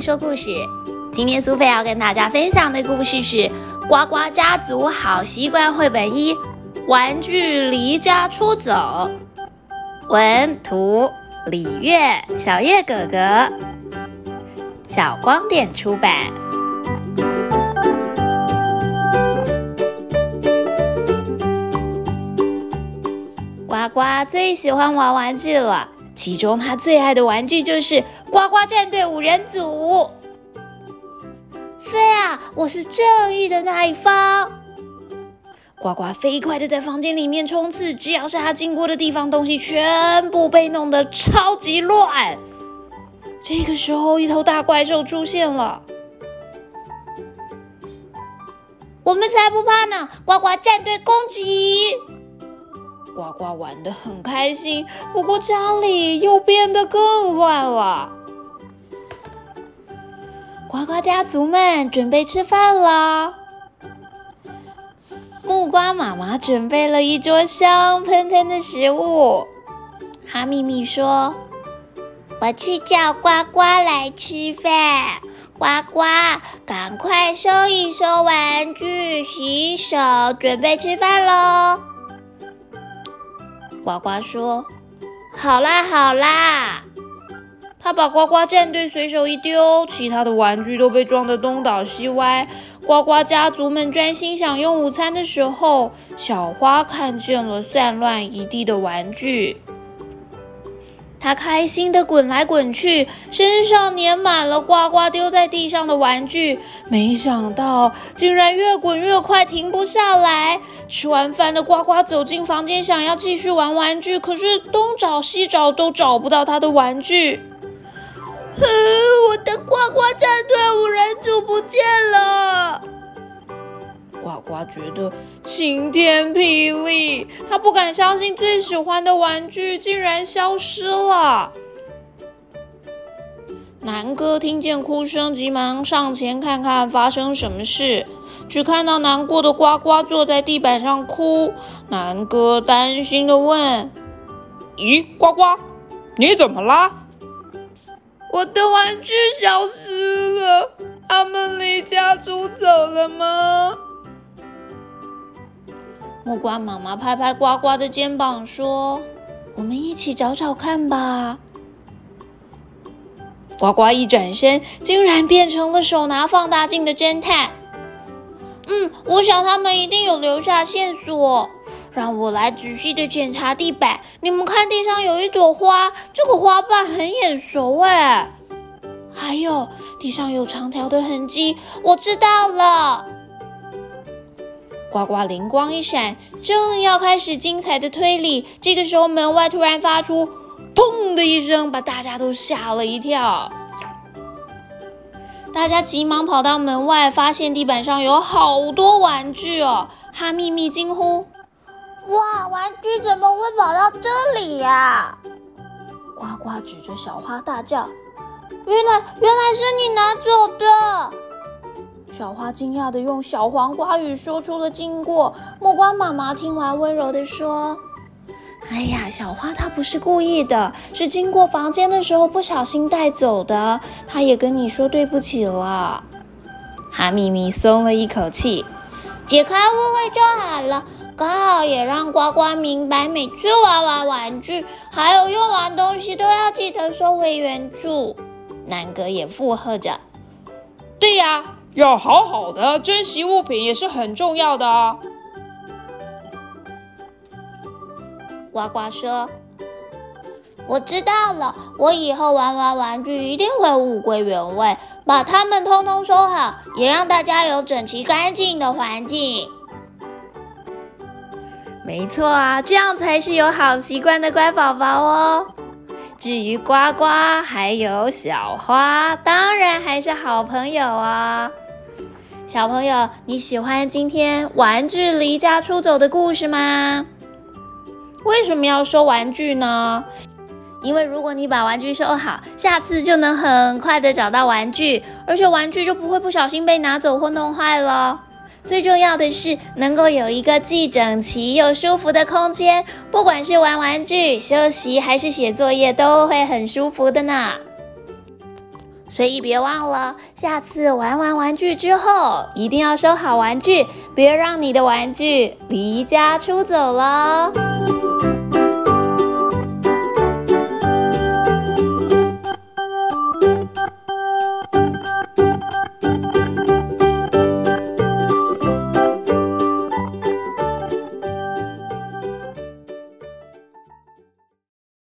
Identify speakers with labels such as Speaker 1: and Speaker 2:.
Speaker 1: 说故事。今天苏菲要跟大家分享的故事是《呱呱家族好习惯绘本一：玩具离家出走》。文图李月，小月哥哥，小光点出版。呱呱最喜欢玩玩具了。其中他最爱的玩具就是呱呱战队五人组。
Speaker 2: 飞啊，我是正义的那一方。
Speaker 1: 呱呱飞快的在房间里面冲刺，只要是他经过的地方，东西全部被弄得超级乱。这个时候，一头大怪兽出现了。
Speaker 2: 我们才不怕呢！呱呱战队攻击！
Speaker 1: 呱呱玩的很开心，不过家里又变得更乱了。呱呱家族们准备吃饭了。木瓜妈妈准备了一桌香喷喷的食物。哈咪咪说：“
Speaker 2: 我去叫呱呱来吃饭。呱呱，赶快收一收玩具，洗手，准备吃饭喽。”
Speaker 1: 呱呱说：“好啦好啦。”他把呱呱战队随手一丢，其他的玩具都被撞得东倒西歪。呱呱家族们专心享用午餐的时候，小花看见了散乱一地的玩具。他开心的滚来滚去，身上粘满了呱呱丢在地上的玩具。没想到，竟然越滚越快，停不下来。吃完饭的呱呱走进房间，想要继续玩玩具，可是东找西找都找不到他的玩具。
Speaker 2: 哼，我的呱呱战队五人组不见了。
Speaker 1: 呱呱觉得晴天霹雳，他不敢相信最喜欢的玩具竟然消失了。南哥听见哭声，急忙上前看看发生什么事，只看到难过的呱呱坐在地板上哭。南哥担心的问：“
Speaker 3: 咦，呱呱，你怎么啦？”“
Speaker 2: 我的玩具消失了，他们离家出走了吗？”
Speaker 1: 木瓜妈妈拍拍呱呱的肩膀说：“我们一起找找看吧。”呱呱一转身，竟然变成了手拿放大镜的侦探。
Speaker 2: 嗯，我想他们一定有留下线索。让我来仔细的检查地板。你们看，地上有一朵花，这个花瓣很眼熟哎。
Speaker 1: 还有，地上有长条的痕迹。
Speaker 2: 我知道了。
Speaker 1: 呱呱灵光一闪，正要开始精彩的推理，这个时候门外突然发出“砰”的一声，把大家都吓了一跳。大家急忙跑到门外，发现地板上有好多玩具哦！哈密密惊呼：“
Speaker 2: 哇，玩具怎么会跑到这里呀？”
Speaker 1: 呱呱指着小花大叫：“
Speaker 2: 原来，原来是你拿走的！”
Speaker 1: 小花惊讶的用小黄瓜语说出了经过。木瓜妈妈听完，温柔的说：“哎呀，小花她不是故意的，是经过房间的时候不小心带走的。她也跟你说对不起了。”哈咪咪松了一口气，
Speaker 2: 解开误会就好了。刚好也让呱呱明白，每次玩完玩具，还有用完东西，都要记得收回原处。
Speaker 1: 南哥也附和着：“
Speaker 3: 对呀。”要好好的珍惜物品也是很重要的啊！
Speaker 2: 呱呱说：“我知道了，我以后玩完玩具一定会物归原位，把它们通通收好，也让大家有整齐干净的环境。”
Speaker 1: 没错啊，这样才是有好习惯的乖宝宝哦。至于呱呱还有小花，当然还是好朋友啊。小朋友，你喜欢今天玩具离家出走的故事吗？为什么要收玩具呢？因为如果你把玩具收好，下次就能很快的找到玩具，而且玩具就不会不小心被拿走或弄坏了。最重要的是，能够有一个既整齐又舒服的空间，不管是玩玩具、休息还是写作业，都会很舒服的呢。所以别忘了，下次玩完玩具之后，一定要收好玩具，别让你的玩具离家出走了。